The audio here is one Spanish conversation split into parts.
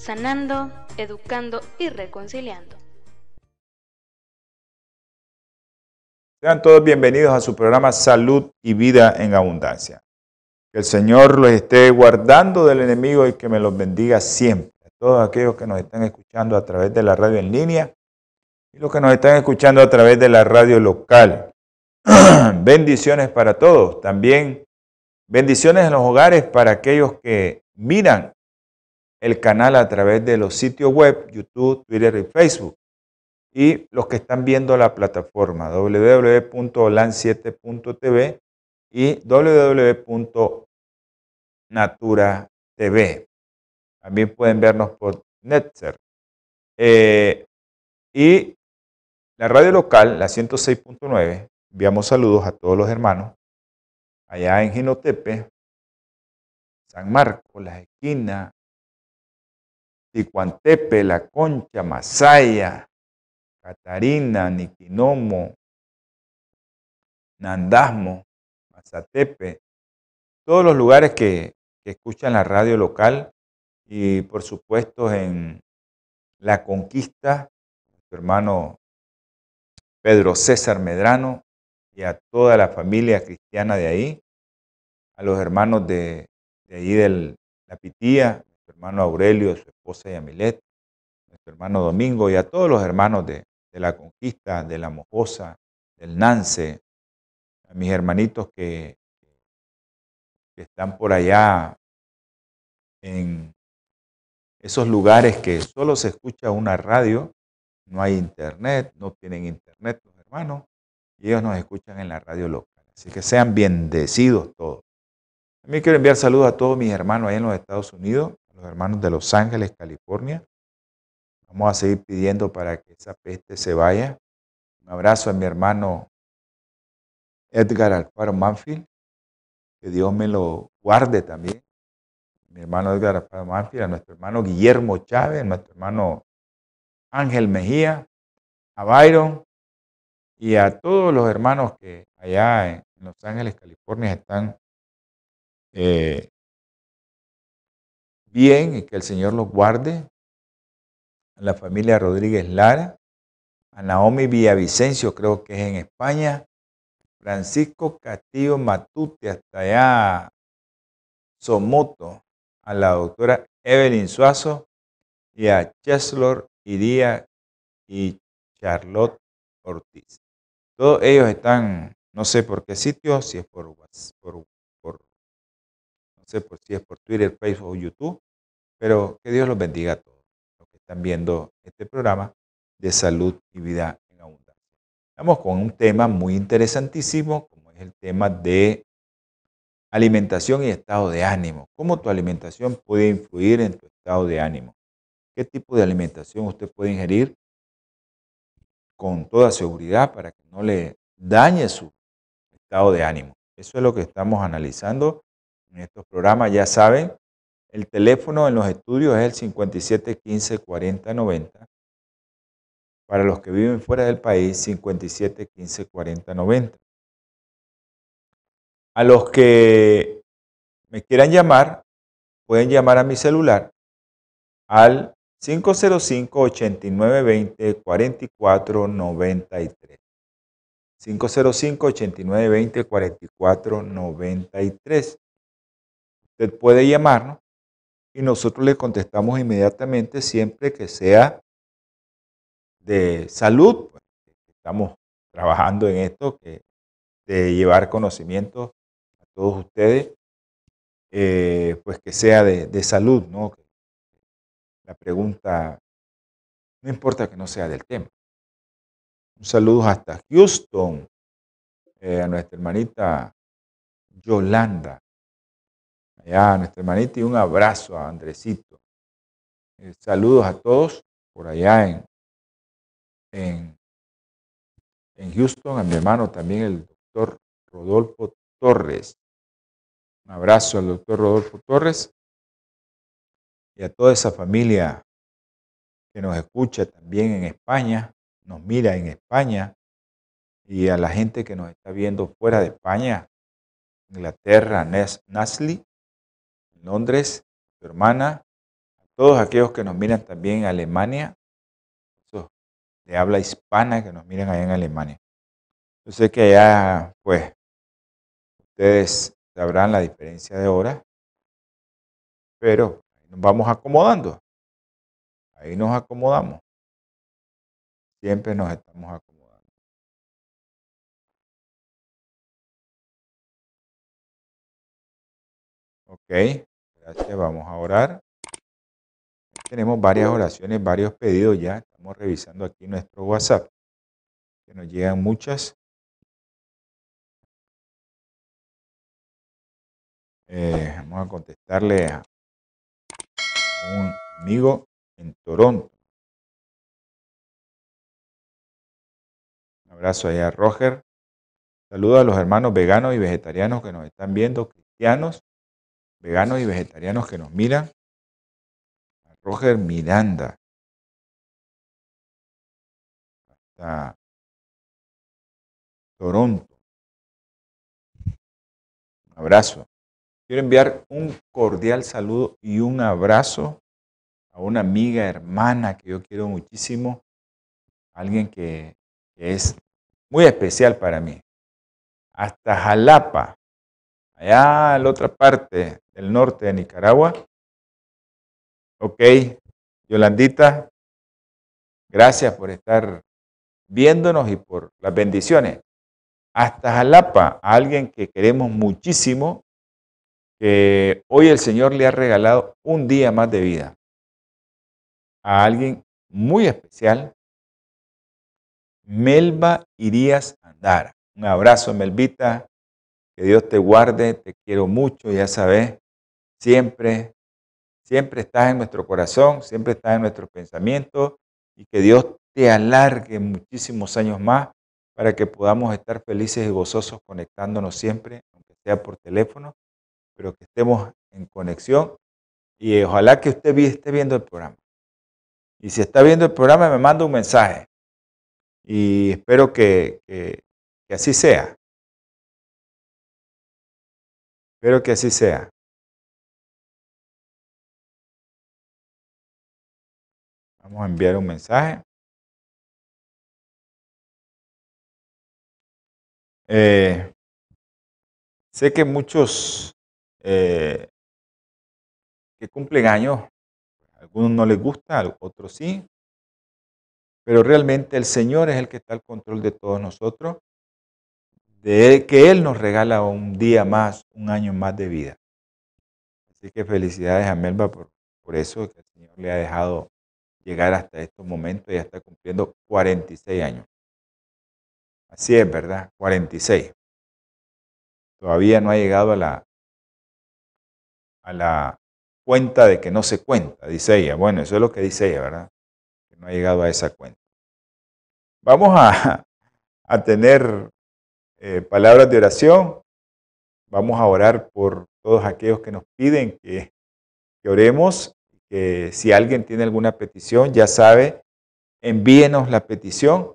sanando, educando y reconciliando. Sean todos bienvenidos a su programa Salud y Vida en Abundancia. Que el Señor los esté guardando del enemigo y que me los bendiga siempre. A todos aquellos que nos están escuchando a través de la radio en línea y los que nos están escuchando a través de la radio local. bendiciones para todos. También bendiciones en los hogares para aquellos que miran el canal a través de los sitios web, YouTube, Twitter y Facebook y los que están viendo la plataforma www.lan7.tv y www.natura.tv. También pueden vernos por Netzer. Eh, y la radio local, la 106.9, enviamos saludos a todos los hermanos allá en Ginotepe, San Marcos, Las Esquinas, Ticuantepe, La Concha, Masaya, Catarina, Niquinomo, Nandasmo, Mazatepe, todos los lugares que, escuchan la radio local y por supuesto en La Conquista, nuestro hermano Pedro César Medrano y a toda la familia cristiana de ahí, a los hermanos de, de ahí de la Pitía, hermano Aurelio, su esposa Yamilet, nuestro hermano Domingo y a todos los hermanos de, de la conquista, de la mojosa, del Nance, a mis hermanitos que, que están por allá en esos lugares que solo se escucha una radio, no hay internet, no tienen internet los hermanos, y ellos nos escuchan en la radio local. Así que sean bendecidos todos. También quiero enviar saludos a todos mis hermanos ahí en los Estados Unidos, hermanos de Los Ángeles, California, Vamos a seguir pidiendo para que esa peste se vaya. Un abrazo a mi hermano Edgar Alfaro Manfield. Que Dios me lo guarde también. Mi hermano Edgar Alfaro Manfield, a nuestro hermano Guillermo Chávez, a nuestro hermano Ángel Mejía, a Byron y a todos los hermanos que allá en Los Ángeles, California, están eh, bien y que el Señor los guarde a la familia Rodríguez Lara, a Naomi Villavicencio, creo que es en España, Francisco Castillo Matute, hasta allá Somoto, a la doctora Evelyn Suazo y a Cheslor Iría y Charlotte Ortiz. Todos ellos están, no sé por qué sitio, si es por, por, sé por si es por Twitter, Facebook o YouTube, pero que Dios los bendiga a todos están viendo este programa de salud y vida en abundancia. Estamos con un tema muy interesantísimo, como es el tema de alimentación y estado de ánimo. ¿Cómo tu alimentación puede influir en tu estado de ánimo? ¿Qué tipo de alimentación usted puede ingerir con toda seguridad para que no le dañe su estado de ánimo? Eso es lo que estamos analizando en estos programas. Ya saben, el teléfono en los estudios es el 57 15 40 90. Para los que viven fuera del país, 57 15 40 90. A los que me quieran llamar, pueden llamar a mi celular al 505-8920-4493. 505-8920-4493. Usted puede llamarnos y nosotros le contestamos inmediatamente siempre que sea de salud. Pues, estamos trabajando en esto, que, de llevar conocimiento a todos ustedes, eh, pues que sea de, salud, ¿no? La pregunta, no importa que no sea del tema. Un saludo hasta Houston, eh, a nuestra hermanita Yolanda, allá a nuestra hermanita y un abrazo a Andresito Eh, saludos a todos por allá en, en, en Houston, a mi hermano también, el doctor Rodolfo Torres. Un abrazo al doctor Rodolfo Torres y a toda esa familia que nos escucha también en España, nos mira en España, y a la gente que nos está viendo fuera de España, Inglaterra, Nasli, Londres, su hermana, a todos aquellos que nos miran también en Alemania, de habla hispana que nos miran allá en Alemania. Yo sé que allá, pues, ustedes sabrán la diferencia de hora, pero nos vamos acomodando. Ahí nos acomodamos. Siempre nos estamos acomodando. Ok, Vamos a orar. Tenemos varias oraciones, varios pedidos ya. Estamos revisando aquí nuestro WhatsApp, que nos llegan muchas. Eh, vamos a contestarle a un amigo en Toronto. Un abrazo allá Roger. Saludos a los hermanos veganos y vegetarianos que nos están viendo, cristianos, veganos y vegetarianos que nos miran. A Roger Miranda. Hasta Toronto. Un abrazo. Quiero enviar un cordial saludo y un abrazo a una amiga, hermana que yo quiero muchísimo, alguien que, es muy especial para mí. Hasta Jalapa, allá en la otra parte del norte de Nicaragua. Ok, Yolandita, gracias por estar viéndonos y por las bendiciones. Hasta Jalapa, a alguien que queremos muchísimo, que hoy el Señor le ha regalado un día más de vida a alguien muy especial, Melba Irías Andara. Un abrazo, Melvita. Que Dios te guarde, te quiero mucho, ya sabes. Siempre, siempre estás en nuestro corazón, siempre estás en nuestro pensamiento y que Dios te alargue muchísimos años más para que podamos estar felices y gozosos conectándonos siempre, aunque sea por teléfono, pero que estemos en conexión y ojalá que usted esté viendo el programa. Y si está viendo el programa, me manda un mensaje. Y espero que, que, así sea. Espero que así sea. Vamos a enviar un mensaje. Eh, sé que muchos eh, que cumplen años algunos no les gusta, otros sí. Pero realmente el Señor es el que está al control de todos nosotros, de que Él nos regala un día más, un año más de vida. Así que felicidades a Melba por, por eso, que el Señor le ha dejado llegar hasta estos momentos ya está cumpliendo 46 años. Así es, ¿verdad? 46. Todavía no ha llegado a la, a la cuenta de que no se cuenta, dice ella. Bueno, eso es lo que dice ella, ¿verdad? Que no ha llegado a esa cuenta. Vamos a, tener eh, palabras de oración. Vamos a orar por todos aquellos que nos piden que, que oremos. Que si alguien tiene alguna petición, ya sabe, envíenos la petición.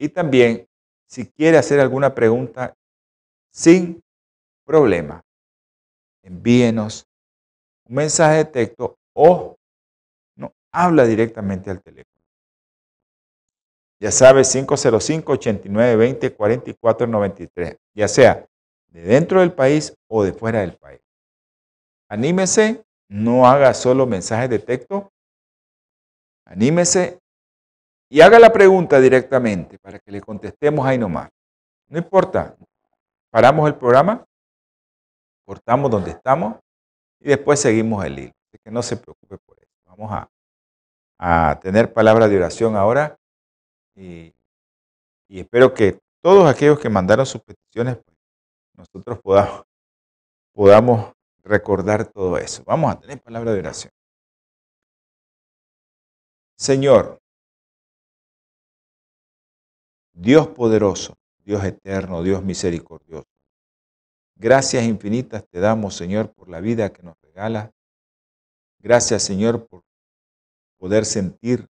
Y también, si quiere hacer alguna pregunta, sin problema, envíenos un mensaje de texto o no, habla directamente al teléfono. Ya sabes, 505-8920-4493, ya sea de dentro del país o de fuera del país. Anímese, no haga solo mensajes de texto. Anímese y haga la pregunta directamente para que le contestemos ahí nomás. No importa, paramos el programa, cortamos donde estamos y después seguimos el hilo. Así que no se preocupe por eso. Vamos a, a tener palabra de oración ahora y, espero que todos aquellos que mandaron sus peticiones, pues, nosotros podamos, podamos recordar todo eso. Vamos a tener palabra de oración. Señor, Dios poderoso, Dios eterno, Dios misericordioso. Gracias infinitas te damos, Señor, por la vida que nos regalas. Gracias, Señor, por poder sentir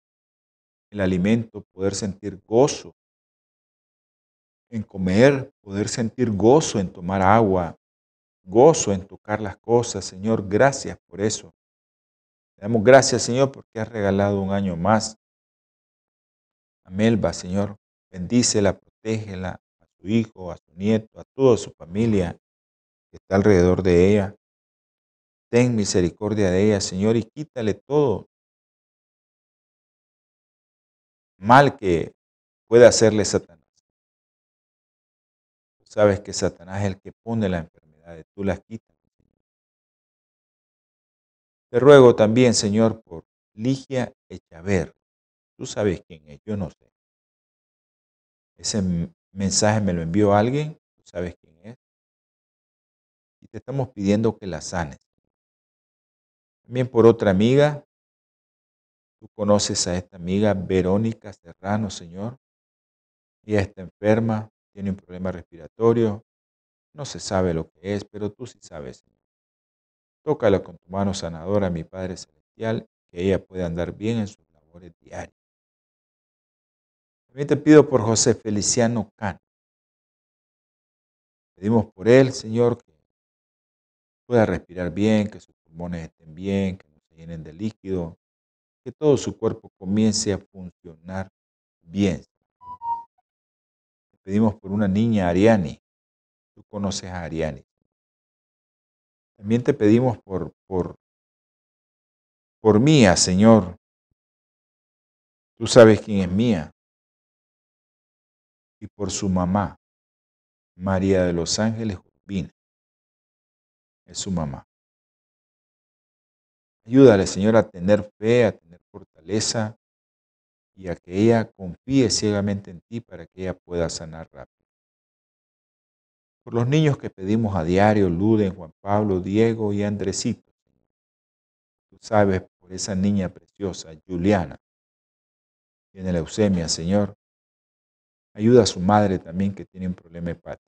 el alimento, poder sentir gozo en comer, poder sentir gozo en tomar agua, gozo en tocar las cosas. Señor, gracias por eso. Te damos gracias, Señor, porque has regalado un año más a Melba, Señor. Bendícela, protégela, a su hijo, a su nieto, a toda su familia que está alrededor de ella. Ten misericordia de ella, Señor, y quítale todo mal que pueda hacerle Satanás. Tú sabes que Satanás es el que pone la enfermedad, tú las quitas. Te ruego también, Señor, por Ligia Echaver. Tú sabes quién es, yo no sé. Ese mensaje me lo envió alguien, tú sabes quién es. Y te estamos pidiendo que la sanes. También por otra amiga, conoces a esta amiga Verónica Serrano, Señor. Ella está enferma, tiene un problema respiratorio, no se sabe lo que es, pero tú sí sabes, Señor. Tócala con tu mano sanadora, mi Padre Celestial, que ella pueda andar bien en sus labores diarias. También te pido por José Feliciano Cano. Pedimos por él, Señor, que pueda respirar bien, que sus pulmones estén bien, que no se llenen de líquido, que todo su cuerpo comience a funcionar bien. Te pedimos por una niña, Ariani. Tú conoces a Ariani. También te pedimos por, por, por Mía, Señor. Tú sabes quién es Mía. Y por su mamá, María de los Ángeles Urbina. Es su mamá. Ayúdale, Señor, a tener fe, a tener fortaleza y a que ella confíe ciegamente en ti para que ella pueda sanar rápido por los niños que pedimos a diario, Luden, Juan Pablo, Diego y Andresito. Tú sabes, por esa niña preciosa, Juliana, tiene leucemia, Señor. Ayuda a su madre también que tiene un problema hepático.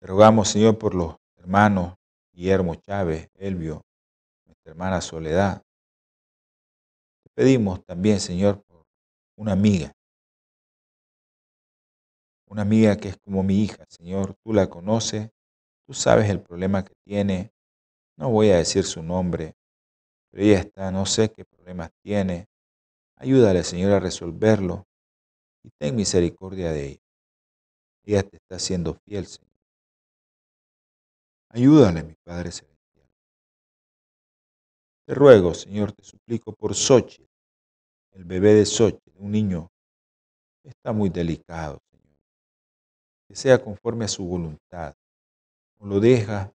Te rogamos, Señor, por los hermanos Guillermo Chávez, Elvio, nuestra hermana Soledad. Te pedimos también, Señor, por una amiga una amiga que es como mi hija, Señor, tú la conoces, tú sabes el problema que tiene, no voy a decir su nombre, pero ella está, no sé qué problemas tiene, ayúdale, Señor, a resolverlo y ten misericordia de ella. Ella te está siendo fiel, Señor. Ayúdale, mi Padre Celestial. Te ruego, Señor, te suplico por Sochi, el bebé de Sochi, un niño, está muy delicado, que sea conforme a su voluntad. O lo deja,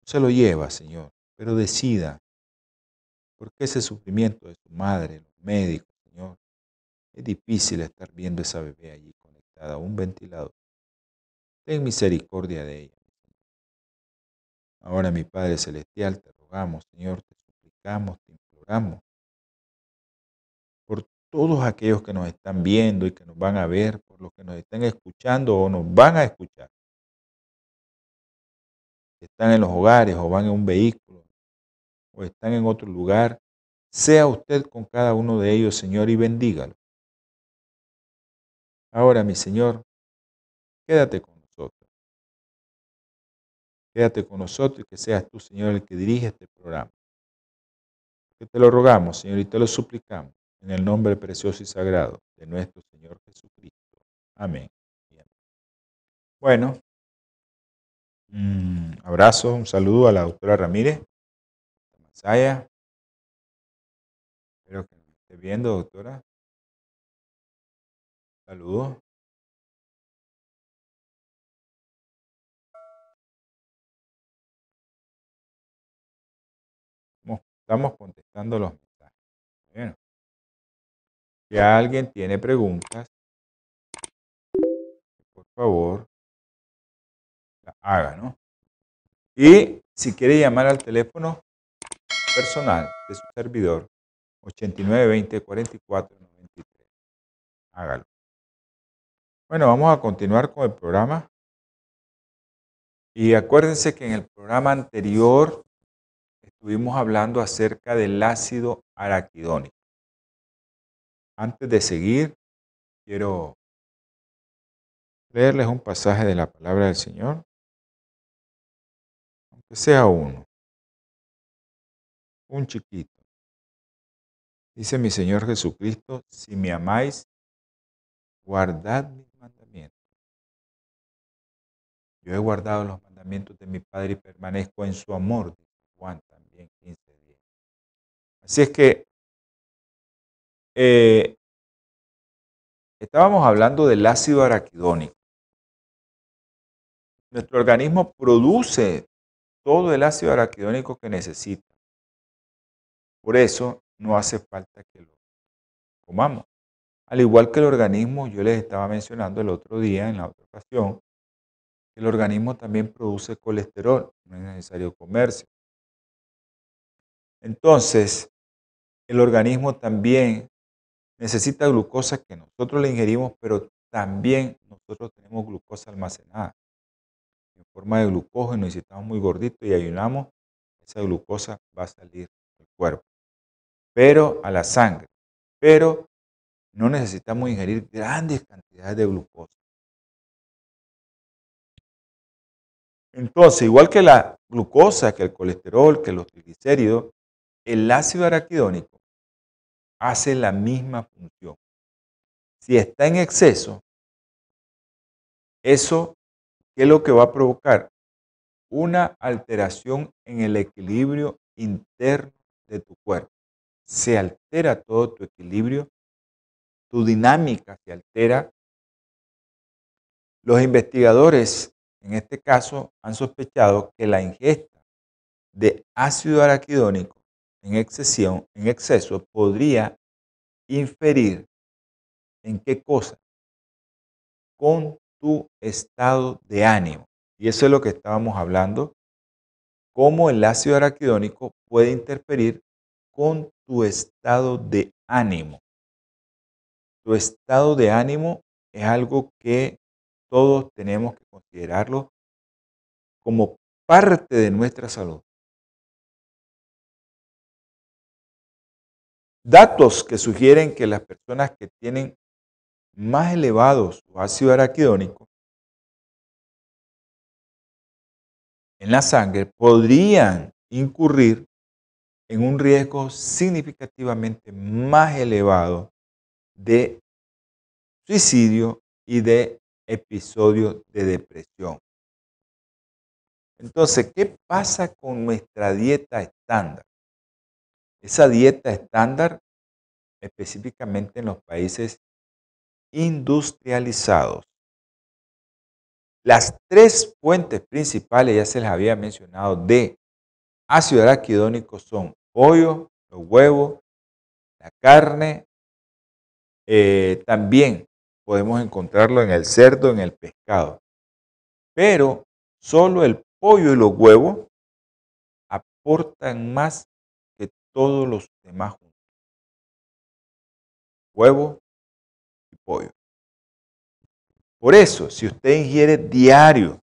o se lo lleva, Señor, pero decida, porque ese sufrimiento de su madre, los médicos, Señor, es difícil estar viendo esa bebé allí conectada a un ventilador. Ten misericordia de ella. Ahora, mi Padre Celestial, te rogamos, Señor, te suplicamos, te imploramos por todos aquellos que nos están viendo y que nos van a ver, por los que nos están escuchando o nos van a escuchar. Están en los hogares o van en un vehículo o están en otro lugar. Sea usted con cada uno de ellos, Señor, y bendígalo. Ahora, mi Señor, quédate con. Quédate con nosotros y que seas tú, Señor, el que dirige este programa. Que te lo rogamos, Señor, y te lo suplicamos en el nombre precioso y sagrado de nuestro Señor Jesucristo. Amén. Bueno, un abrazo, un saludo a la doctora Ramírez, Masaya. Espero que nos esté viendo, doctora. Saludos. Estamos contestando los mensajes. Bueno. Si alguien tiene preguntas, por favor, la haga, ¿no? Y si quiere llamar al teléfono personal de su servidor, 89 20 44 93. Hágalo. Bueno, vamos a continuar con el programa. Y acuérdense que en el programa anterior estuvimos hablando acerca del ácido araquidónico. Antes de seguir, quiero leerles un pasaje de la palabra del Señor, aunque sea uno, un chiquito. Dice mi Señor Jesucristo, si me amáis, guardad mis mandamientos. Yo he guardado los mandamientos de mi Padre y permanezco en su amor, Juan también 15 días. Así es que eh, estábamos hablando del ácido araquidónico. Nuestro organismo produce todo el ácido araquidónico que necesita. Por eso no hace falta que lo comamos. Al igual que el organismo, yo les estaba mencionando el otro día, en la otra ocasión, el organismo también produce colesterol, no es necesario comerse. Entonces, el organismo también necesita glucosa que nosotros le ingerimos, pero también nosotros tenemos glucosa almacenada en forma de glucógeno y si estamos muy gorditos y ayunamos, esa glucosa va a salir del cuerpo, pero a la sangre. Pero no necesitamos ingerir grandes cantidades de glucosa. Entonces, igual que la glucosa, que el colesterol, que los triglicéridos, el ácido araquidónico hace la misma función. Si está en exceso, eso, ¿qué es lo que va a provocar? Una alteración en el equilibrio interno de tu cuerpo. Se altera todo tu equilibrio, tu dinámica se altera. Los investigadores, en este caso, han sospechado que la ingesta de ácido araquidónico en, excesión, en exceso podría inferir en qué cosa, con tu estado de ánimo. Y eso es lo que estábamos hablando, cómo el ácido araquidónico puede interferir con tu estado de ánimo. Tu estado de ánimo es algo que todos tenemos que considerarlo como parte de nuestra salud. Datos que sugieren que las personas que tienen más elevado su ácido araquidónico en la sangre podrían incurrir en un riesgo significativamente más elevado de suicidio y de episodio de depresión. Entonces, ¿qué pasa con nuestra dieta estándar? Esa dieta estándar, específicamente en los países industrializados. Las tres fuentes principales, ya se les había mencionado, de ácido araquidónico son pollo, los huevos, la carne. Eh, también podemos encontrarlo en el cerdo, en el pescado. Pero solo el pollo y los huevos aportan más todos los demás juntos. Huevo y pollo. Por eso, si usted ingiere diario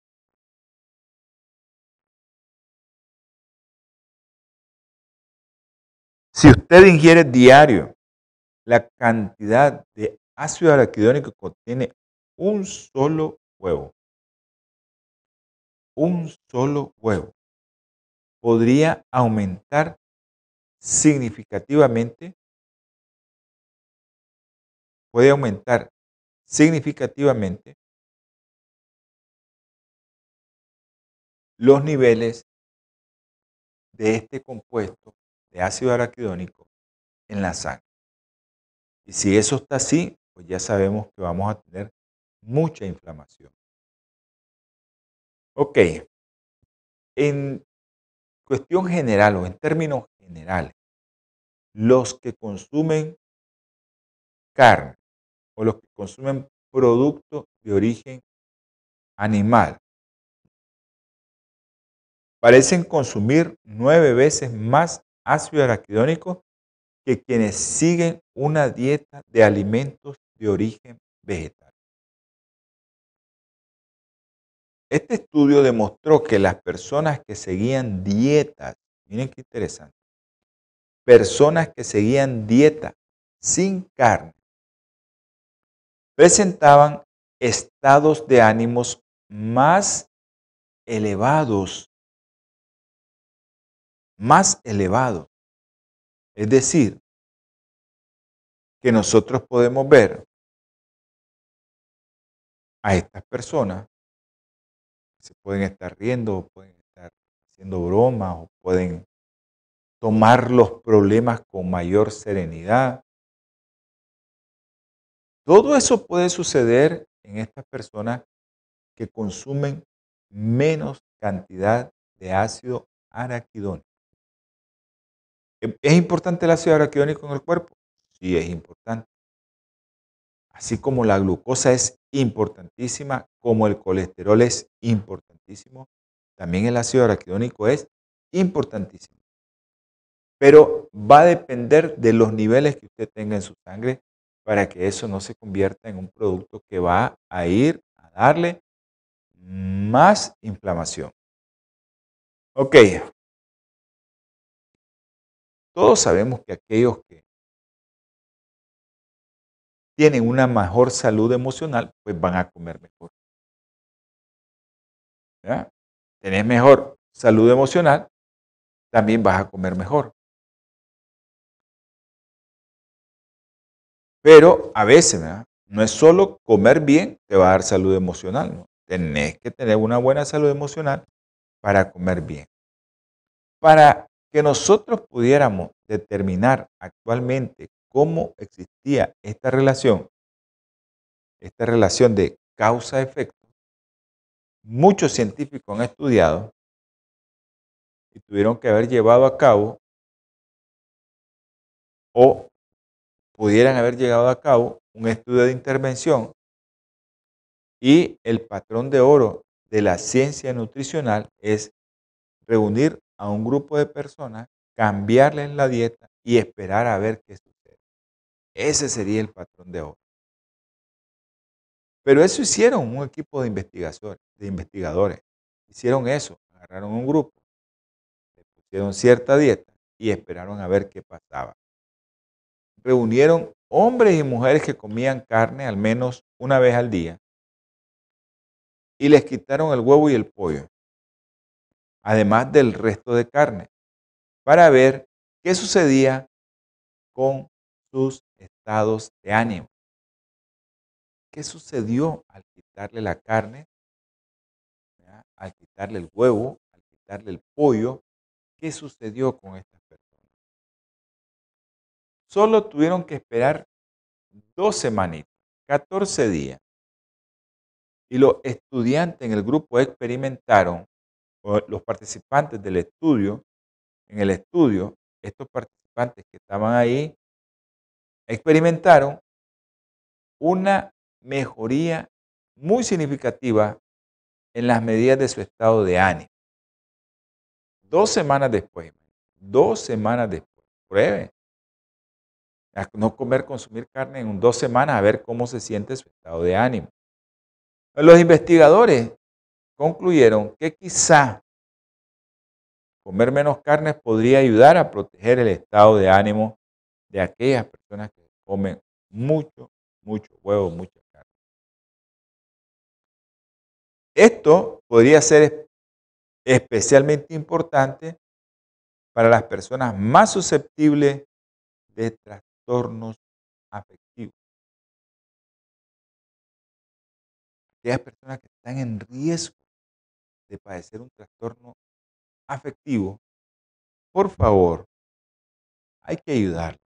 Si usted ingiere diario la cantidad de ácido araquidónico que contiene un solo huevo, un solo huevo, podría aumentar significativamente, puede aumentar significativamente los niveles de este compuesto de ácido araquidónico en la sangre. Y si eso está así, pues ya sabemos que vamos a tener mucha inflamación. Ok, en cuestión general o en términos generales, los que consumen carne o los que consumen productos de origen animal parecen consumir nueve veces más ácido araquidónico que quienes siguen una dieta de alimentos de origen vegetal. Este estudio demostró que las personas que seguían dietas, miren qué interesante, personas que seguían dieta sin carne, presentaban estados de ánimos más elevados, más elevados. Es decir, que nosotros podemos ver a estas personas, se pueden estar riendo, pueden estar haciendo bromas, o pueden tomar los problemas con mayor serenidad. Todo eso puede suceder en estas personas que consumen menos cantidad de ácido araquidónico. ¿Es importante el ácido araquidónico en el cuerpo? Sí, es importante. Así como la glucosa es importantísima, como el colesterol es importantísimo, también el ácido araquidónico es importantísimo. Pero va a depender de los niveles que usted tenga en su sangre para que eso no se convierta en un producto que va a ir a darle más inflamación. Ok. Todos sabemos que aquellos que tienen una mejor salud emocional, pues van a comer mejor. ¿Ya? Tenés mejor salud emocional, también vas a comer mejor. Pero a veces, no es solo comer bien te va a dar salud emocional, ¿no? Tenés que tener una buena salud emocional para comer bien. Para que nosotros pudiéramos determinar actualmente cómo existía esta relación, esta relación de causa-efecto, muchos científicos han estudiado y tuvieron que haber llevado a cabo o pudieran haber llegado a cabo un estudio de intervención y el patrón de oro de la ciencia nutricional es reunir a un grupo de personas, cambiarles la dieta y esperar a ver qué sucede. Ese sería el patrón de oro. Pero eso hicieron un equipo de investigadores, de investigadores. Hicieron eso, agarraron un grupo, le pusieron cierta dieta y esperaron a ver qué pasaba. Reunieron hombres y mujeres que comían carne al menos una vez al día y les quitaron el huevo y el pollo, además del resto de carne, para ver qué sucedía con sus estados de ánimo. ¿Qué sucedió al quitarle la carne, al quitarle el huevo, al quitarle el pollo? ¿Qué sucedió con personas? Solo tuvieron que esperar dos semanitas, 14 días, y los estudiantes en el grupo experimentaron, los participantes del estudio, en el estudio, estos participantes que estaban ahí, experimentaron una mejoría muy significativa en las medidas de su estado de ánimo. Dos semanas después, dos semanas después, pruebe. No comer, consumir carne en dos semanas a ver cómo se siente su estado de ánimo. Los investigadores concluyeron que quizá comer menos carne podría ayudar a proteger el estado de ánimo de aquellas personas que comen mucho, mucho huevo, mucha carne. Esto podría ser especialmente importante para las personas más susceptibles de trastornos afectivos. aquellas personas que están en riesgo de padecer un trastorno afectivo, por favor, hay que ayudarle,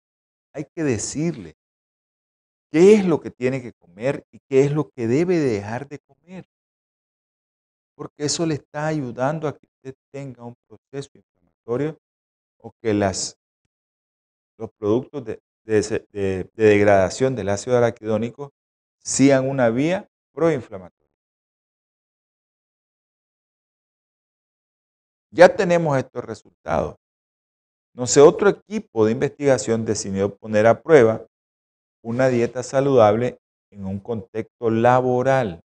hay que decirle qué es lo que tiene que comer y qué es lo que debe dejar de comer. Porque eso le está ayudando a que usted tenga un proceso inflamatorio o que las, los productos de, de degradación del ácido araquidónico sigan una vía proinflamatorio. Ya tenemos estos resultados. Entonces, otro equipo de investigación decidió poner a prueba una dieta saludable en un contexto laboral,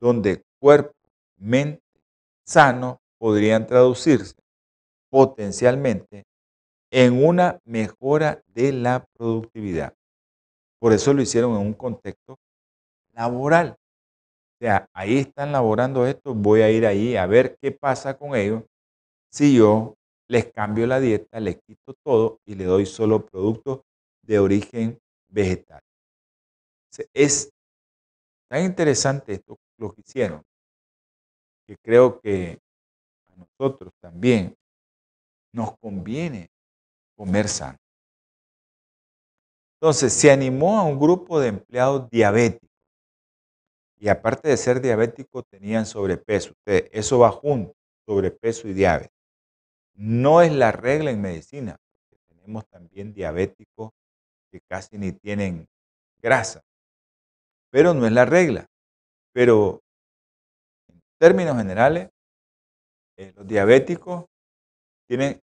donde cuerpo, mente sano podrían traducirse potencialmente en una mejora de la productividad. Por eso lo hicieron en un contexto laboral. O sea, ahí están laborando esto, voy a ir ahí a ver qué pasa con ellos si yo les cambio la dieta, les quito todo y le doy solo productos de origen vegetal. Es tan interesante esto lo que hicieron, que creo que a nosotros también nos conviene comer sano. Entonces, se animó a un grupo de empleados diabéticos. Y aparte de ser diabéticos, tenían sobrepeso. eso va junto, sobrepeso y diabetes. No es la regla en medicina, porque tenemos también diabéticos que casi ni tienen grasa. Pero no es la regla. Pero en términos generales, eh, los diabéticos tienen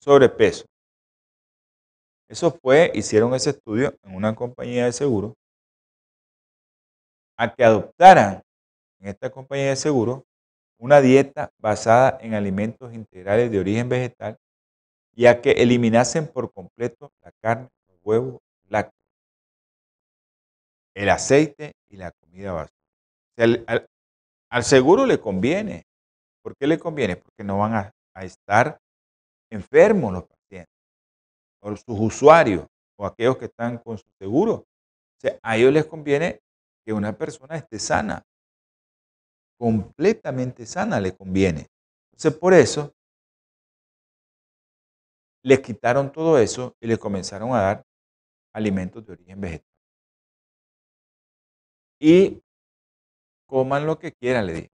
sobrepeso. Eso fue, hicieron ese estudio en una compañía de seguro a que adoptaran en esta compañía de seguro una dieta basada en alimentos integrales de origen vegetal y a que eliminasen por completo la carne, los huevos, lácteos, el aceite y la comida basura. al, al, seguro le conviene. ¿Por qué le conviene? Porque no van a, a estar enfermos los pacientes o sus usuarios o aquellos que están con su seguro. O sea, a ellos les conviene que una persona esté sana, completamente sana le conviene. Entonces, por eso, les quitaron todo eso y les comenzaron a dar alimentos de origen vegetal. Y coman lo que quieran, le dije.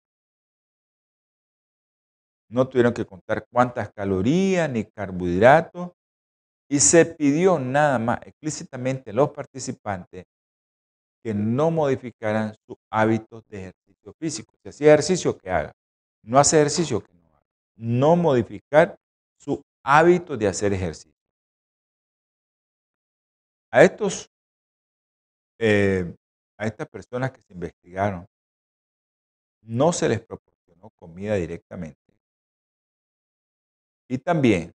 No tuvieron que contar cuántas calorías ni carbohidratos. Y se pidió nada más explícitamente a los participantes que no modificaran sus hábitos de ejercicio físico. Si hacía ejercicio, que haga. No hace ejercicio, que no haga. No modificar su hábito de hacer ejercicio. A estos, eh, a estas personas que se investigaron, no se les proporcionó comida directamente. Y también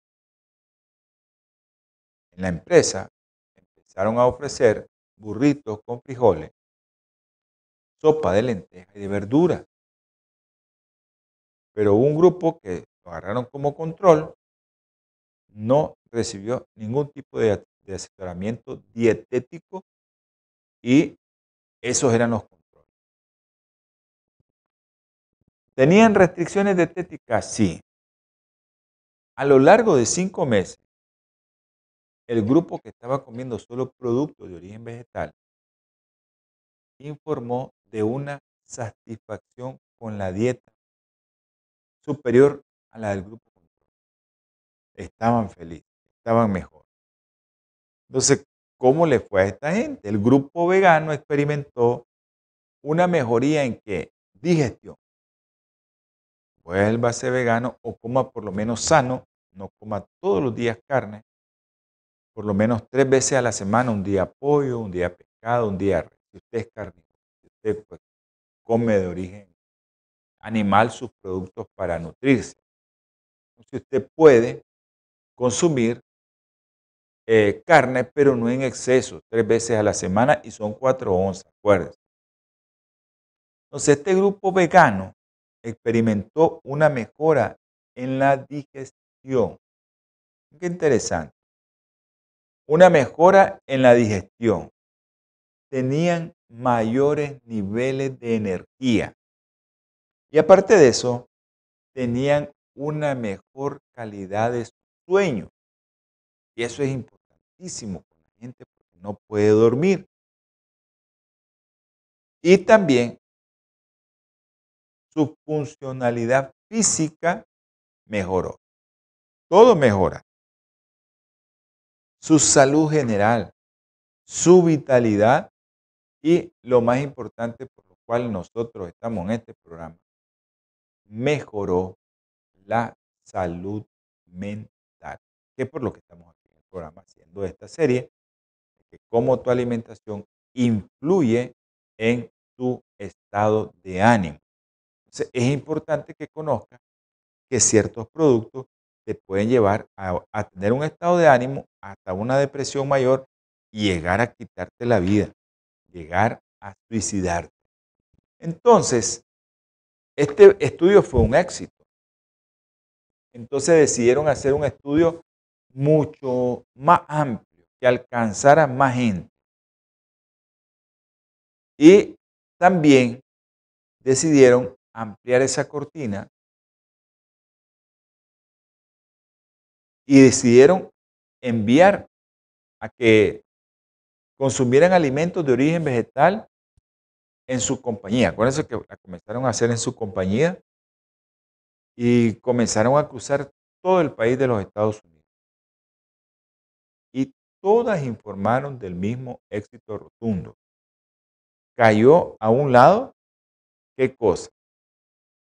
en la empresa empezaron a ofrecer burritos con frijoles, sopa de lentejas y de verdura. Pero un grupo que lo agarraron como control no recibió ningún tipo de, asesoramiento dietético y esos eran los controles. ¿Tenían restricciones dietéticas? Sí. A lo largo de cinco meses, el grupo que estaba comiendo solo productos de origen vegetal informó de una satisfacción con la dieta superior a la del grupo control. Estaban felices, estaban mejor. Entonces, ¿cómo le fue a esta gente? El grupo vegano experimentó una mejoría en que digestión. Vuélvase vegano o coma por lo menos sano, no coma todos los días carne, por lo menos tres veces a la semana, un día pollo, un día pescado, un día Si usted es carnívoro, si usted pues, come de origen animal sus productos para nutrirse. Si usted puede consumir eh, carne, pero no en exceso, tres veces a la semana y son cuatro onzas, acuérdense. Entonces, este grupo vegano experimentó una mejora en la digestión. Qué interesante una mejora en la digestión. Tenían mayores niveles de energía. Y aparte de eso, tenían una mejor calidad de sueño. Y eso es importantísimo para la gente porque no puede dormir. Y también su funcionalidad física mejoró. Todo mejora su salud general, su vitalidad y lo más importante por lo cual nosotros estamos en este programa, mejoró la salud mental. que por lo que estamos aquí en el programa haciendo esta serie, que cómo tu alimentación influye en tu estado de ánimo. Entonces, es importante que conozcas que ciertos productos pueden llevar a, a, tener un estado de ánimo hasta una depresión mayor y llegar a quitarte la vida, llegar a suicidarte. Entonces, este estudio fue un éxito. Entonces decidieron hacer un estudio mucho más amplio, que alcanzara más gente. Y también decidieron ampliar esa cortina y decidieron enviar a que consumieran alimentos de origen vegetal en su compañía. Acuérdense que la comenzaron a hacer en su compañía y comenzaron a cruzar todo el país de los Estados Unidos. Y todas informaron del mismo éxito rotundo. Cayó a un lado, ¿qué cosa?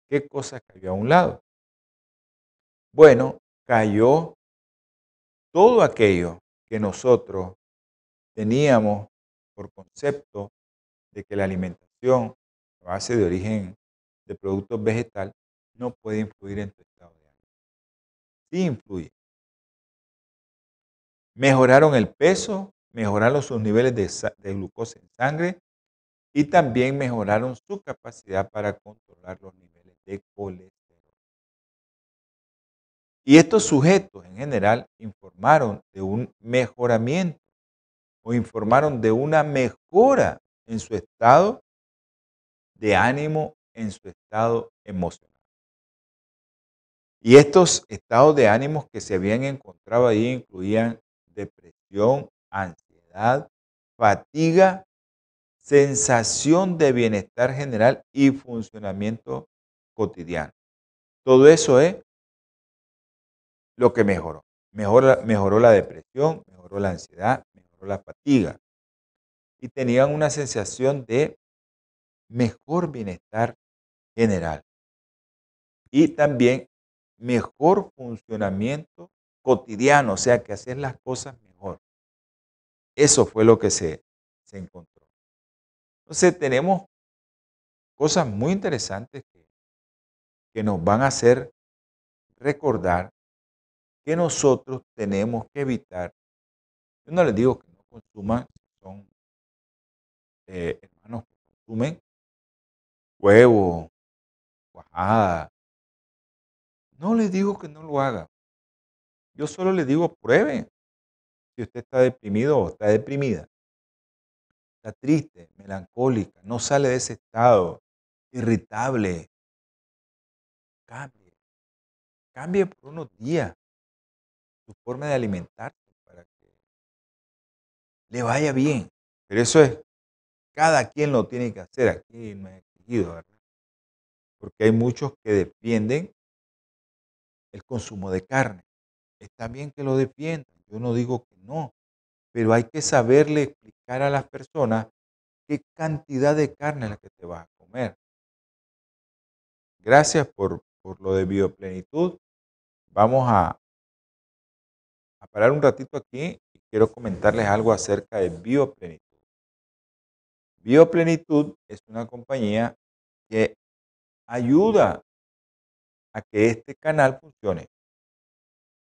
¿Qué cosa cayó a un lado? Bueno, cayó todo aquello que nosotros teníamos por concepto de que la alimentación a base de origen de productos vegetal no puede influir en tu estado de ánimo. Sí influye. Mejoraron el peso, mejoraron sus niveles de, de glucosa en sangre y también mejoraron su capacidad para controlar los niveles de colesterol. Y estos sujetos en general informaron de un mejoramiento o informaron de una mejora en su estado de ánimo, en su estado emocional. Y estos estados de ánimos que se habían encontrado ahí incluían depresión, ansiedad, fatiga, sensación de bienestar general y funcionamiento cotidiano. Todo eso es lo que mejoró. Mejoró, mejoró la depresión, mejoró la ansiedad, mejoró la fatiga. Y tenían una sensación de mejor bienestar general. Y también mejor funcionamiento cotidiano, o sea, que hacer las cosas mejor. Eso fue lo que se, se encontró. Entonces tenemos cosas muy interesantes que, que nos van a hacer recordar que nosotros tenemos que evitar. Yo no les digo que no consuman, son eh, hermanos que consumen huevo, cuajada. No les digo que no lo haga. Yo solo les digo pruebe. Si usted está deprimido o está deprimida, está triste, melancólica, no sale de ese estado, irritable, cambie. Cambie por unos días su forma de alimentarse para que le vaya bien. Pero eso es, cada quien lo tiene que hacer. Aquí no es exigido, ¿verdad? Porque hay muchos que defienden el consumo de carne. Está bien que lo defiendan, yo no digo que no, pero hay que saberle explicar a las personas qué cantidad de carne es la que te vas a comer. Gracias por, por lo de bioplenitud. Vamos a parar un ratito aquí y quiero comentarles algo acerca de bioplenitud. Bioplenitud es una compañía que ayuda a que este canal funcione.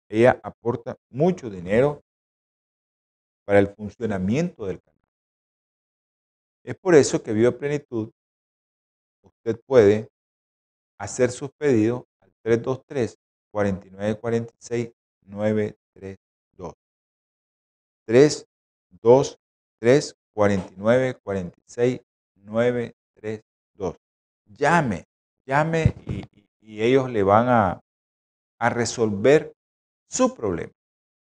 Ella aporta mucho dinero para el funcionamiento del canal. Es por eso que Bioplenitud usted puede hacer sus pedidos al 323 4946 932. 323 4946 932. Llame, llame y, y ellos le van a, a resolver su problema.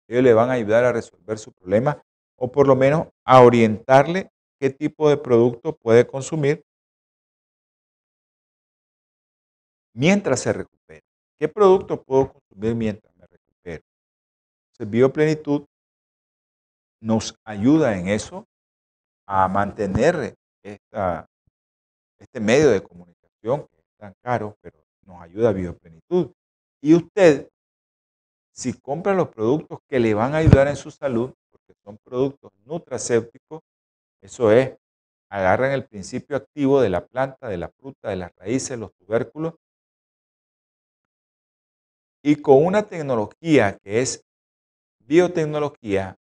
Ellos le van a ayudar a resolver su problema o por lo menos a orientarle qué tipo de producto puede consumir mientras se recupera. ¿Qué producto puedo consumir mientras me recupero? Entonces, Bioplenitud nos ayuda en eso a mantener este medio de comunicación que es tan caro, pero nos ayuda a Bioplenitud. Y usted, si compra los productos que le van a ayudar en su salud, porque son productos nutracéuticos, eso es, agarran el principio activo de la planta, de la fruta, de las raíces, los tubérculos, y con una tecnología que es biotecnología,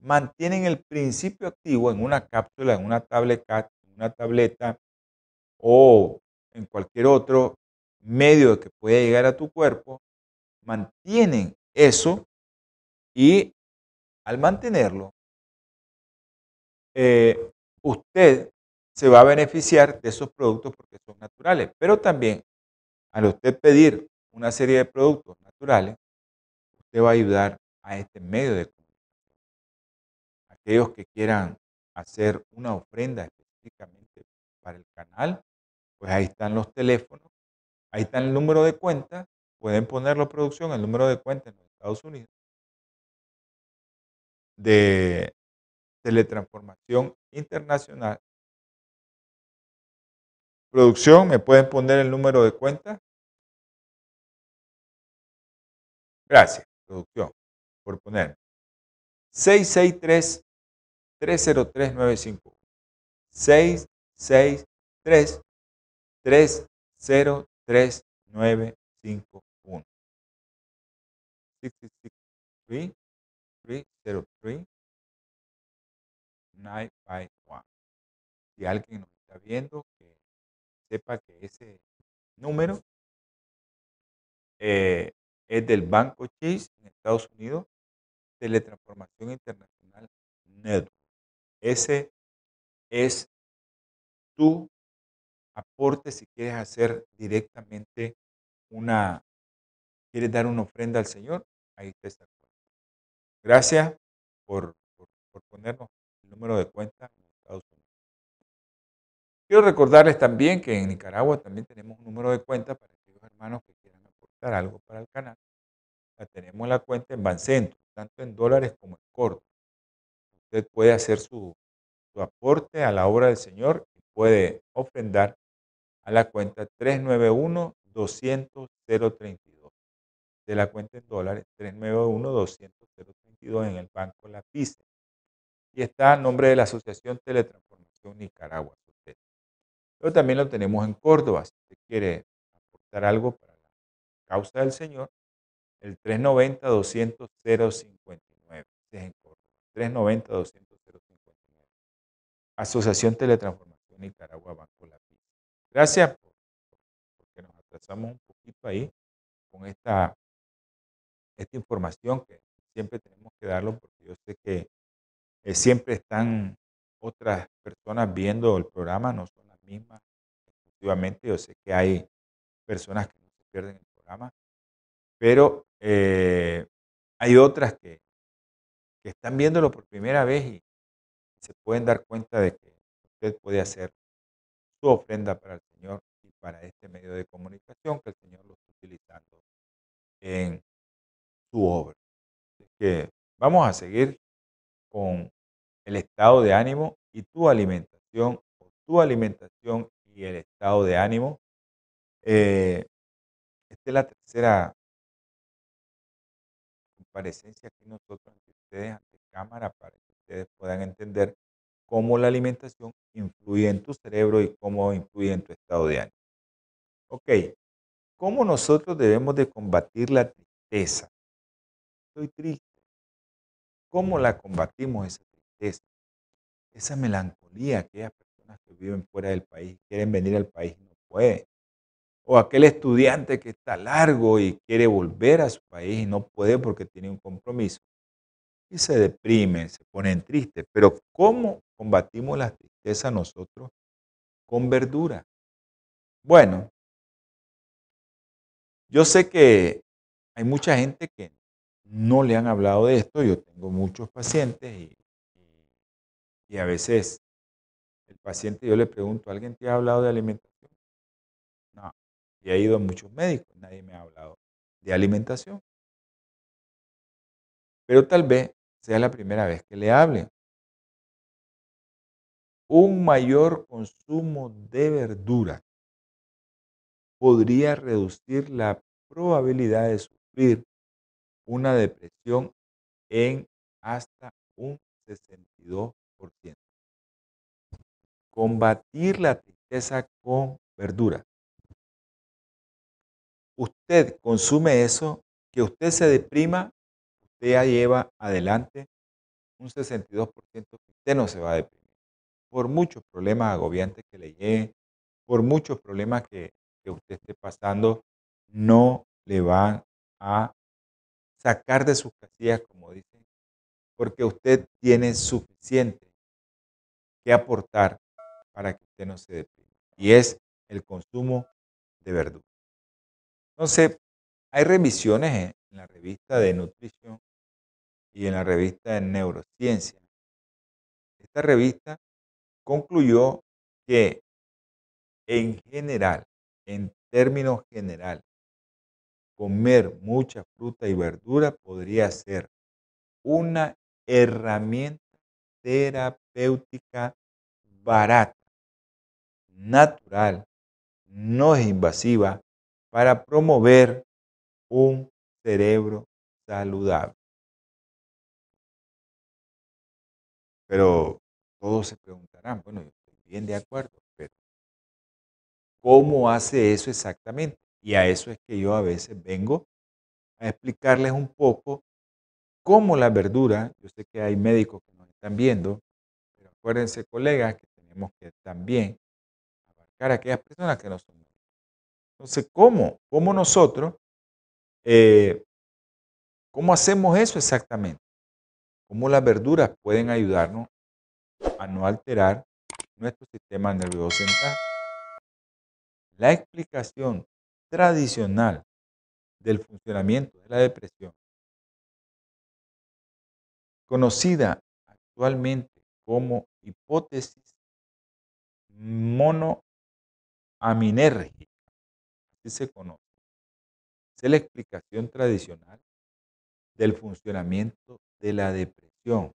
mantienen el principio activo en una cápsula, en una tableta, una tableta o en cualquier otro medio que pueda llegar a tu cuerpo, mantienen eso y al mantenerlo, eh, usted se va a beneficiar de esos productos porque son naturales, pero también al usted pedir una serie de productos naturales, usted va a ayudar a este medio de. Aquellos que quieran hacer una ofrenda específicamente para el canal, pues ahí están los teléfonos, ahí está el número de cuenta, pueden ponerlo producción, el número de cuenta en los Estados Unidos de teletransformación internacional. Producción, ¿me pueden poner el número de cuenta? Gracias, producción, por poner. 663-303-951. 663-303-951. 663 303 951. Si alguien nos está viendo, que sepa que ese número eh, es del Banco Chase en Estados Unidos, Teletransformación Internacional Network. Ese es tu aporte si quieres hacer directamente una, quieres dar una ofrenda al Señor, ahí está esa cuenta. Gracias por, por ponernos el número de cuenta en Estados Unidos. Quiero recordarles también que en Nicaragua también tenemos un número de cuenta para aquellos hermanos que quieran aportar algo para el canal. La tenemos la cuenta en Bancentro, tanto en dólares como en corto. Usted puede hacer su, su aporte a la obra del Señor y puede ofrendar a la cuenta 391-200-032. De la cuenta en dólares 391-200-032 en el Banco La Pisa y está a nombre de la Asociación Teletransformación Nicaragua. Pero también lo tenemos en Córdoba. Si usted quiere aportar algo para la causa del Señor, el 390-200-059. Es en Córdoba. 390-200-059. Asociación Teletransformación Nicaragua Banco La Gracias por, porque nos atrasamos un poquito ahí con esta, esta información que siempre tenemos que darlo porque yo sé que eh, siempre están otras personas viendo el programa, no son las mismas exclusivamente. Yo sé que hay personas que no se pierden el programa, pero eh, hay otras que, que están viéndolo por primera vez y se pueden dar cuenta de que usted puede hacer su ofrenda para el Señor y para este medio de comunicación que el Señor lo está utilizando en su obra. que vamos a seguir con el estado de ánimo y tu alimentación, o tu alimentación y el estado de ánimo. Eh, esta es la tercera comparecencia que nosotros ustedes, ante cámara, para que ustedes puedan entender cómo la alimentación influye en tu cerebro y cómo influye en tu estado de ánimo. Ok, ¿cómo nosotros debemos de combatir la tristeza? Estoy triste. ¿Cómo la combatimos esa tristeza? Esa melancolía, aquellas personas que viven fuera del país, quieren venir al país y no pueden. O aquel estudiante que está largo y quiere volver a su país y no puede porque tiene un compromiso. Y se deprimen, se ponen tristes. Pero ¿cómo combatimos la tristeza nosotros? Con verdura. Bueno, yo sé que hay mucha gente que no le han hablado de esto. Yo tengo muchos pacientes y, y, a veces el paciente yo le pregunto, ¿alguien te ha hablado de alimentación? No. Y he ido a muchos médicos, nadie me ha hablado de alimentación. Pero tal vez sea la primera vez que le hable. Un mayor consumo de verdura podría reducir la probabilidad de sufrir una depresión en hasta un 62%. Combatir la tristeza con verdura. Usted consume eso, que usted se deprima, usted lleva adelante un 62% que usted no se va a deprimir. Por muchos problemas agobiantes que le lleguen, por muchos problemas que, usted esté pasando, no le van a sacar de sus casillas, como dicen, porque usted tiene suficiente que aportar para que usted no se deprima. Y es el consumo de verduras. Entonces, hay revisiones en la revista de nutrición y en la revista de neurociencia. Esta revista concluyó que en general, en términos generales, comer mucha fruta y verdura podría ser una herramienta terapéutica barata, natural, no es invasiva, para promover un cerebro saludable. Pero todos se preguntarán, bueno, yo estoy bien de acuerdo, pero ¿cómo hace eso exactamente? Y a eso es que yo a veces vengo a explicarles un poco cómo la verdura, yo sé que hay médicos que nos están viendo, pero acuérdense colegas que tenemos que también abarcar a aquellas personas que no son médicos. Entonces, ¿cómo? ¿Cómo nosotros, eh, cómo hacemos eso exactamente? ¿Cómo las verduras pueden ayudarnos a no alterar nuestro sistema nervioso central? La explicación tradicional del funcionamiento de la depresión, conocida actualmente como hipótesis monoaminérgica, así se conoce. Es la explicación tradicional del funcionamiento de la depresión,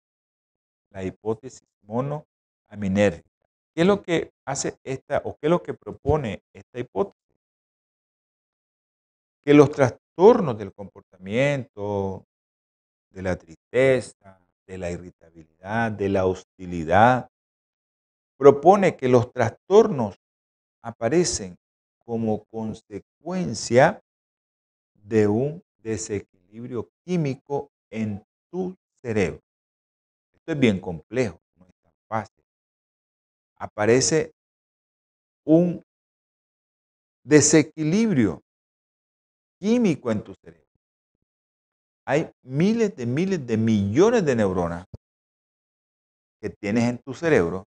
la hipótesis monoaminérgica. ¿Qué es lo que hace esta o qué es lo que propone esta hipótesis? que los trastornos del comportamiento, de la tristeza, de la irritabilidad, de la hostilidad, propone que los trastornos aparecen como consecuencia de un desequilibrio químico en tu cerebro. Esto es bien complejo, no es tan fácil. Aparece un desequilibrio químico en tu cerebro. Hay miles de miles de millones de neuronas que tienes en tu cerebro,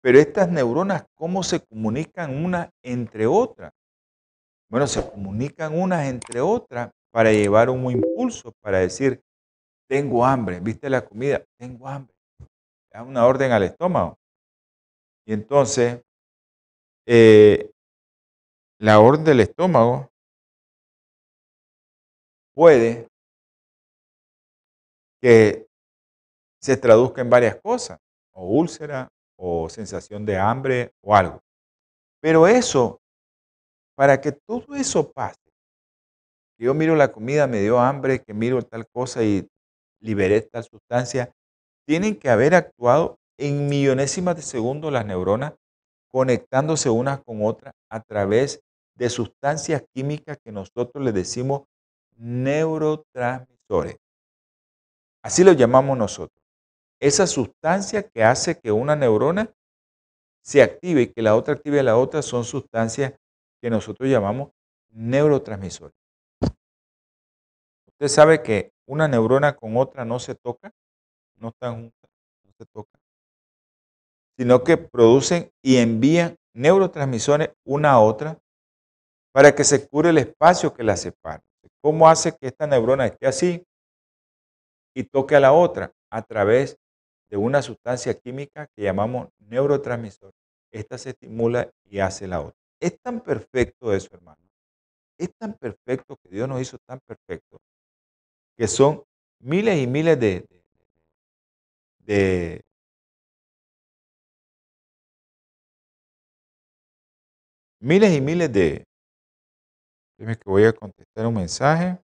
pero estas neuronas, ¿cómo se comunican una entre otras? Bueno, se comunican unas entre otras para llevar un impulso, para decir, tengo hambre, viste la comida, tengo hambre. Da una orden al estómago. Y entonces, eh, la orden del estómago puede que se traduzca en varias cosas, o úlcera, o sensación de hambre, o algo. Pero eso, para que todo eso pase, yo miro la comida, me dio hambre, que miro tal cosa y liberé tal sustancia, tienen que haber actuado en millonésimas de segundos las neuronas conectándose unas con otras a través de sustancias químicas que nosotros le decimos neurotransmisores. Así lo llamamos nosotros. Esa sustancia que hace que una neurona se active y que la otra active a la otra son sustancias que nosotros llamamos neurotransmisores. Usted sabe que una neurona con otra no se toca, no están juntas, no se tocan, sino que producen y envían neurotransmisores una a otra para que se cure el espacio que las separa. ¿Cómo hace que esta neurona esté así y toque a la otra? A través de una sustancia química que llamamos neurotransmisor. Esta se estimula y hace la otra. Es tan perfecto eso, hermano. Es tan perfecto que Dios nos hizo tan perfecto que son miles y miles de, miles y miles de Dime que voy a contestar un mensaje.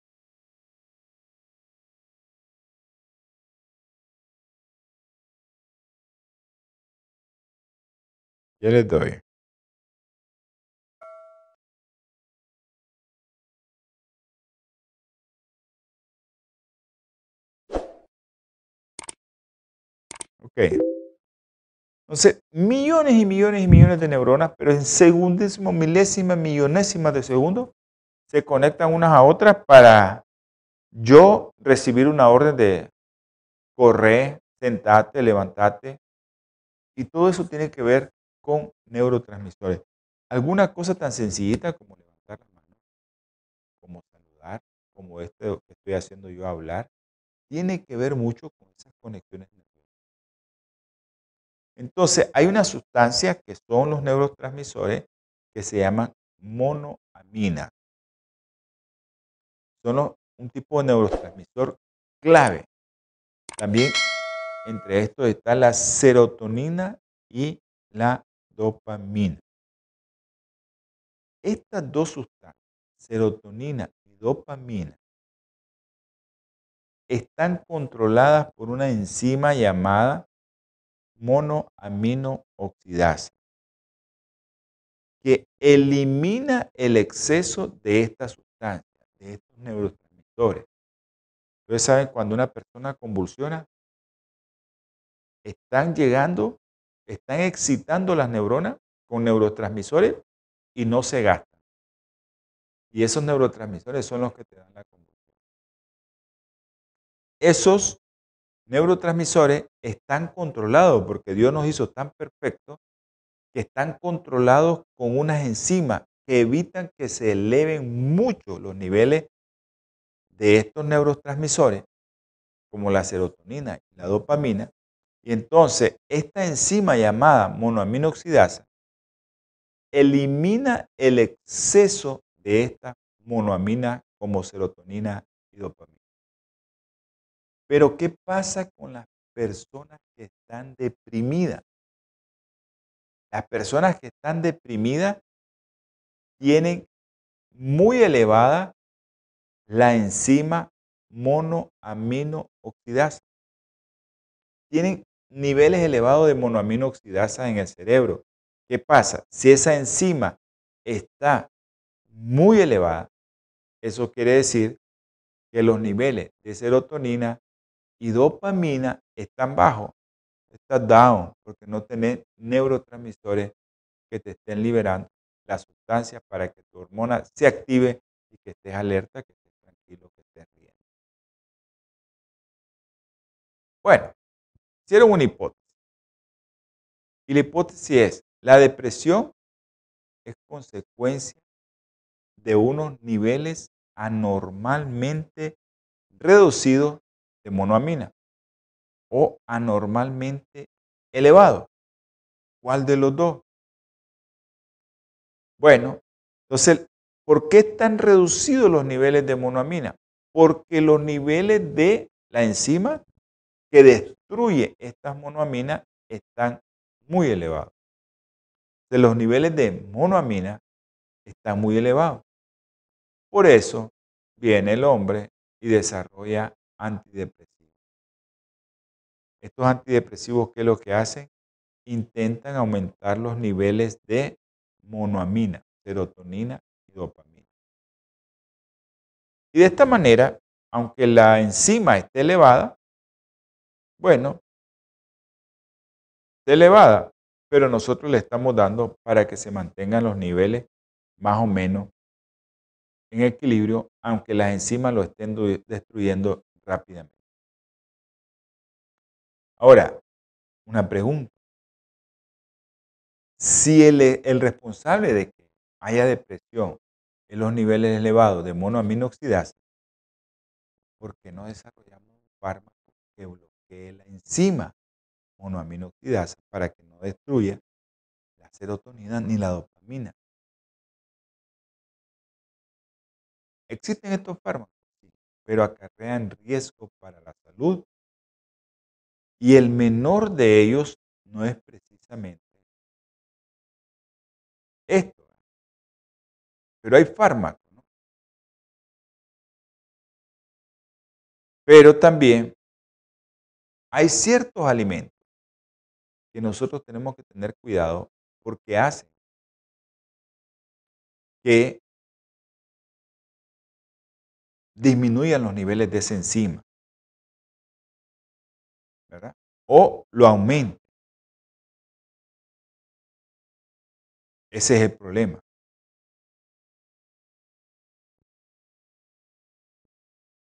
Ya les doy. Entonces, millones y millones y millones de neuronas, pero en segundísimo, milésimas, millonésimas de segundo, se conectan unas a otras para yo recibir una orden de correr, sentate, levantate. Y todo eso tiene que ver con neurotransmisores. Alguna cosa tan sencillita como levantar la mano, como saludar, como esto que estoy haciendo yo hablar, tiene que ver mucho con esas conexiones entonces, hay una sustancia que son los neurotransmisores que se llaman monoamina. Son un tipo de neurotransmisor clave. También entre estos está la serotonina y la dopamina. Estas dos sustancias, serotonina y dopamina, están controladas por una enzima llamada monoaminooxidasa, que elimina el exceso de esta sustancia, de estos neurotransmisores. Ustedes saben, cuando una persona convulsiona, están llegando, están excitando las neuronas con neurotransmisores y no se gastan. Y esos neurotransmisores son los que te dan la convulsión. Esos neurotransmisores están controlados, porque Dios nos hizo tan perfectos, que están controlados con unas enzimas que evitan que se eleven mucho los niveles de estos neurotransmisores, como la serotonina y la dopamina. Y entonces esta enzima llamada monoaminoxidasa elimina el exceso de esta monoamina como serotonina y dopamina. Pero ¿qué pasa con las personas que están deprimidas? Las personas que están deprimidas tienen muy elevada la enzima monoaminooxidasa. Tienen niveles elevados de monoaminooxidasa en el cerebro. ¿Qué pasa? Si esa enzima está muy elevada, eso quiere decir que los niveles de serotonina, y dopamina están bajos, estás down, porque no tenés neurotransmisores que te estén liberando las sustancias para que tu hormona se active y que estés alerta, que estés tranquilo, que estés riendo. Bueno, hicieron una hipótesis. Y la hipótesis es, la depresión es consecuencia de unos niveles anormalmente reducidos de monoamina o anormalmente elevado. ¿Cuál de los dos? Bueno, entonces, ¿por qué están reducidos los niveles de monoamina? Porque los niveles de la enzima que destruye estas monoaminas están muy elevados. De los niveles de monoamina están muy elevados. Por eso viene el hombre y desarrolla antidepresivos. Estos antidepresivos, ¿qué es lo que hacen? Intentan aumentar los niveles de monoamina, serotonina y dopamina. Y de esta manera, aunque la enzima esté elevada, bueno, está elevada, pero nosotros le estamos dando para que se mantengan los niveles más o menos en equilibrio, aunque las enzimas lo estén destruyendo rápidamente. Ahora, una pregunta. Si el, el responsable de que haya depresión en los niveles elevados de monoaminoxidasa, ¿por qué no desarrollamos un fármaco que bloquee la enzima monoaminoxidasa para que no destruya la serotonina ni la dopamina? ¿Existen estos fármacos? Pero acarrean riesgo para la salud. Y el menor de ellos no es precisamente esto. Pero hay fármacos. ¿no? Pero también hay ciertos alimentos que nosotros tenemos que tener cuidado porque hacen que disminuyan los niveles de esa enzima. ¿verdad? O lo aumente. Ese es el problema.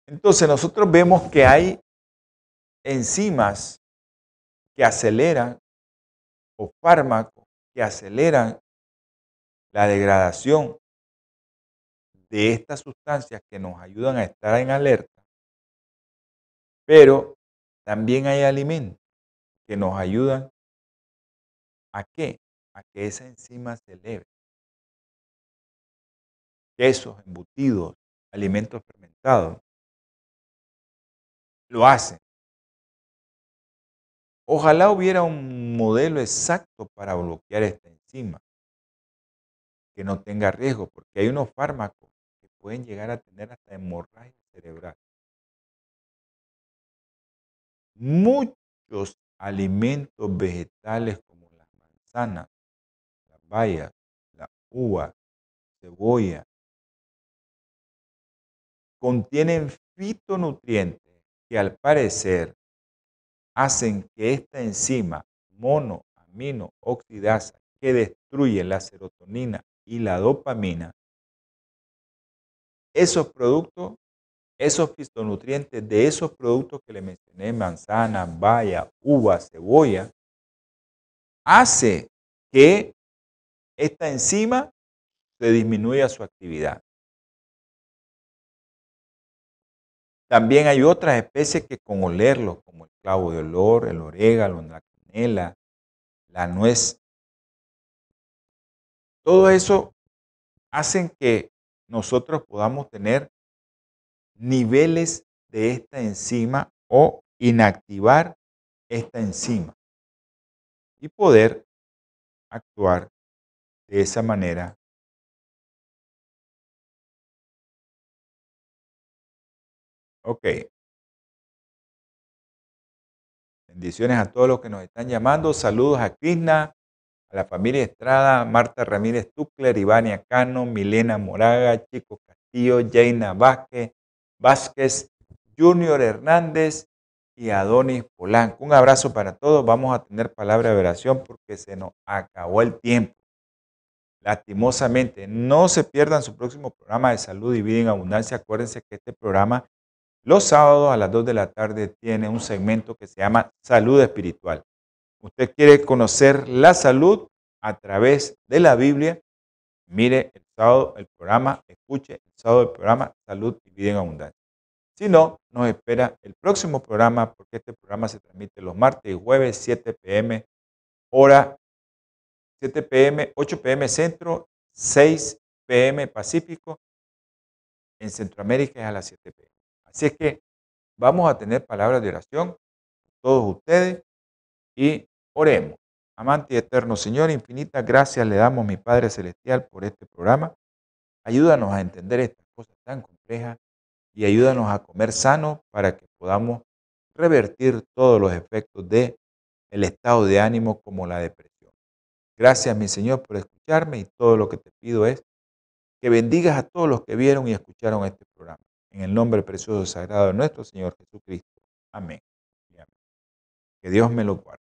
Entonces nosotros vemos que hay enzimas que aceleran o fármacos que aceleran la degradación de estas sustancias que nos ayudan a estar en alerta, pero también hay alimentos que nos ayudan a? A que esa enzima se eleve. Quesos, embutidos, alimentos fermentados, lo hacen. Ojalá hubiera un modelo exacto para bloquear esta enzima, que no tenga riesgo, porque hay unos fármacos pueden llegar a tener hasta hemorragia cerebral. Muchos alimentos vegetales como las manzanas, las bayas, la uva, cebolla, contienen fitonutrientes que al parecer hacen que esta enzima monoamino-oxidasa que destruye la serotonina y la dopamina, esos productos, esos fitonutrientes de esos productos que le mencioné, manzana, baya, uva, cebolla, hace que esta enzima se disminuya su actividad. También hay otras especies que con olerlo, como el clavo de olor, el orégano, la canela, la nuez, todo eso hacen que nosotros podamos tener niveles de esta enzima o inactivar esta enzima y poder actuar de esa manera Ok. Bendiciones a todos los que nos están llamando. Saludos a Krishna, a la familia Estrada, Marta Ramírez Tucler, Ivania Cano, Milena Moraga, Chico Castillo, Jaina Vázquez, Vázquez, Junior Hernández y Adonis Polanco. Un abrazo para todos. Vamos a tener palabra de oración porque se nos acabó el tiempo. Lastimosamente, no se pierdan su próximo programa de salud y vida en abundancia. Acuérdense que este programa los sábados a las 2 de la tarde tiene un segmento que se llama Salud Espiritual. Usted quiere conocer la salud a través de la Biblia. Mire el sábado el programa, escuche el sábado el programa Salud y Vida en Abundancia. Si no, nos espera el próximo programa porque este programa se transmite los martes y jueves 7 pm hora 7 pm, 8 pm centro, 6 pm pacífico. En Centroamérica es a las 7 pm. Así es que vamos a tener palabras de oración, todos ustedes, y oremos. Amante y eterno Señor, infinitas gracias le damos, mi Padre Celestial, por este programa. Ayúdanos a entender estas cosas tan complejas y ayúdanos a comer sano para que podamos revertir todos los efectos de estado de ánimo como la depresión. Gracias, mi Señor, por escucharme y todo lo que te pido es que bendigas a todos los que vieron y escucharon este programa. En el nombre precioso y sagrado de nuestro Señor Jesucristo. Amén. Que Dios me lo guarde.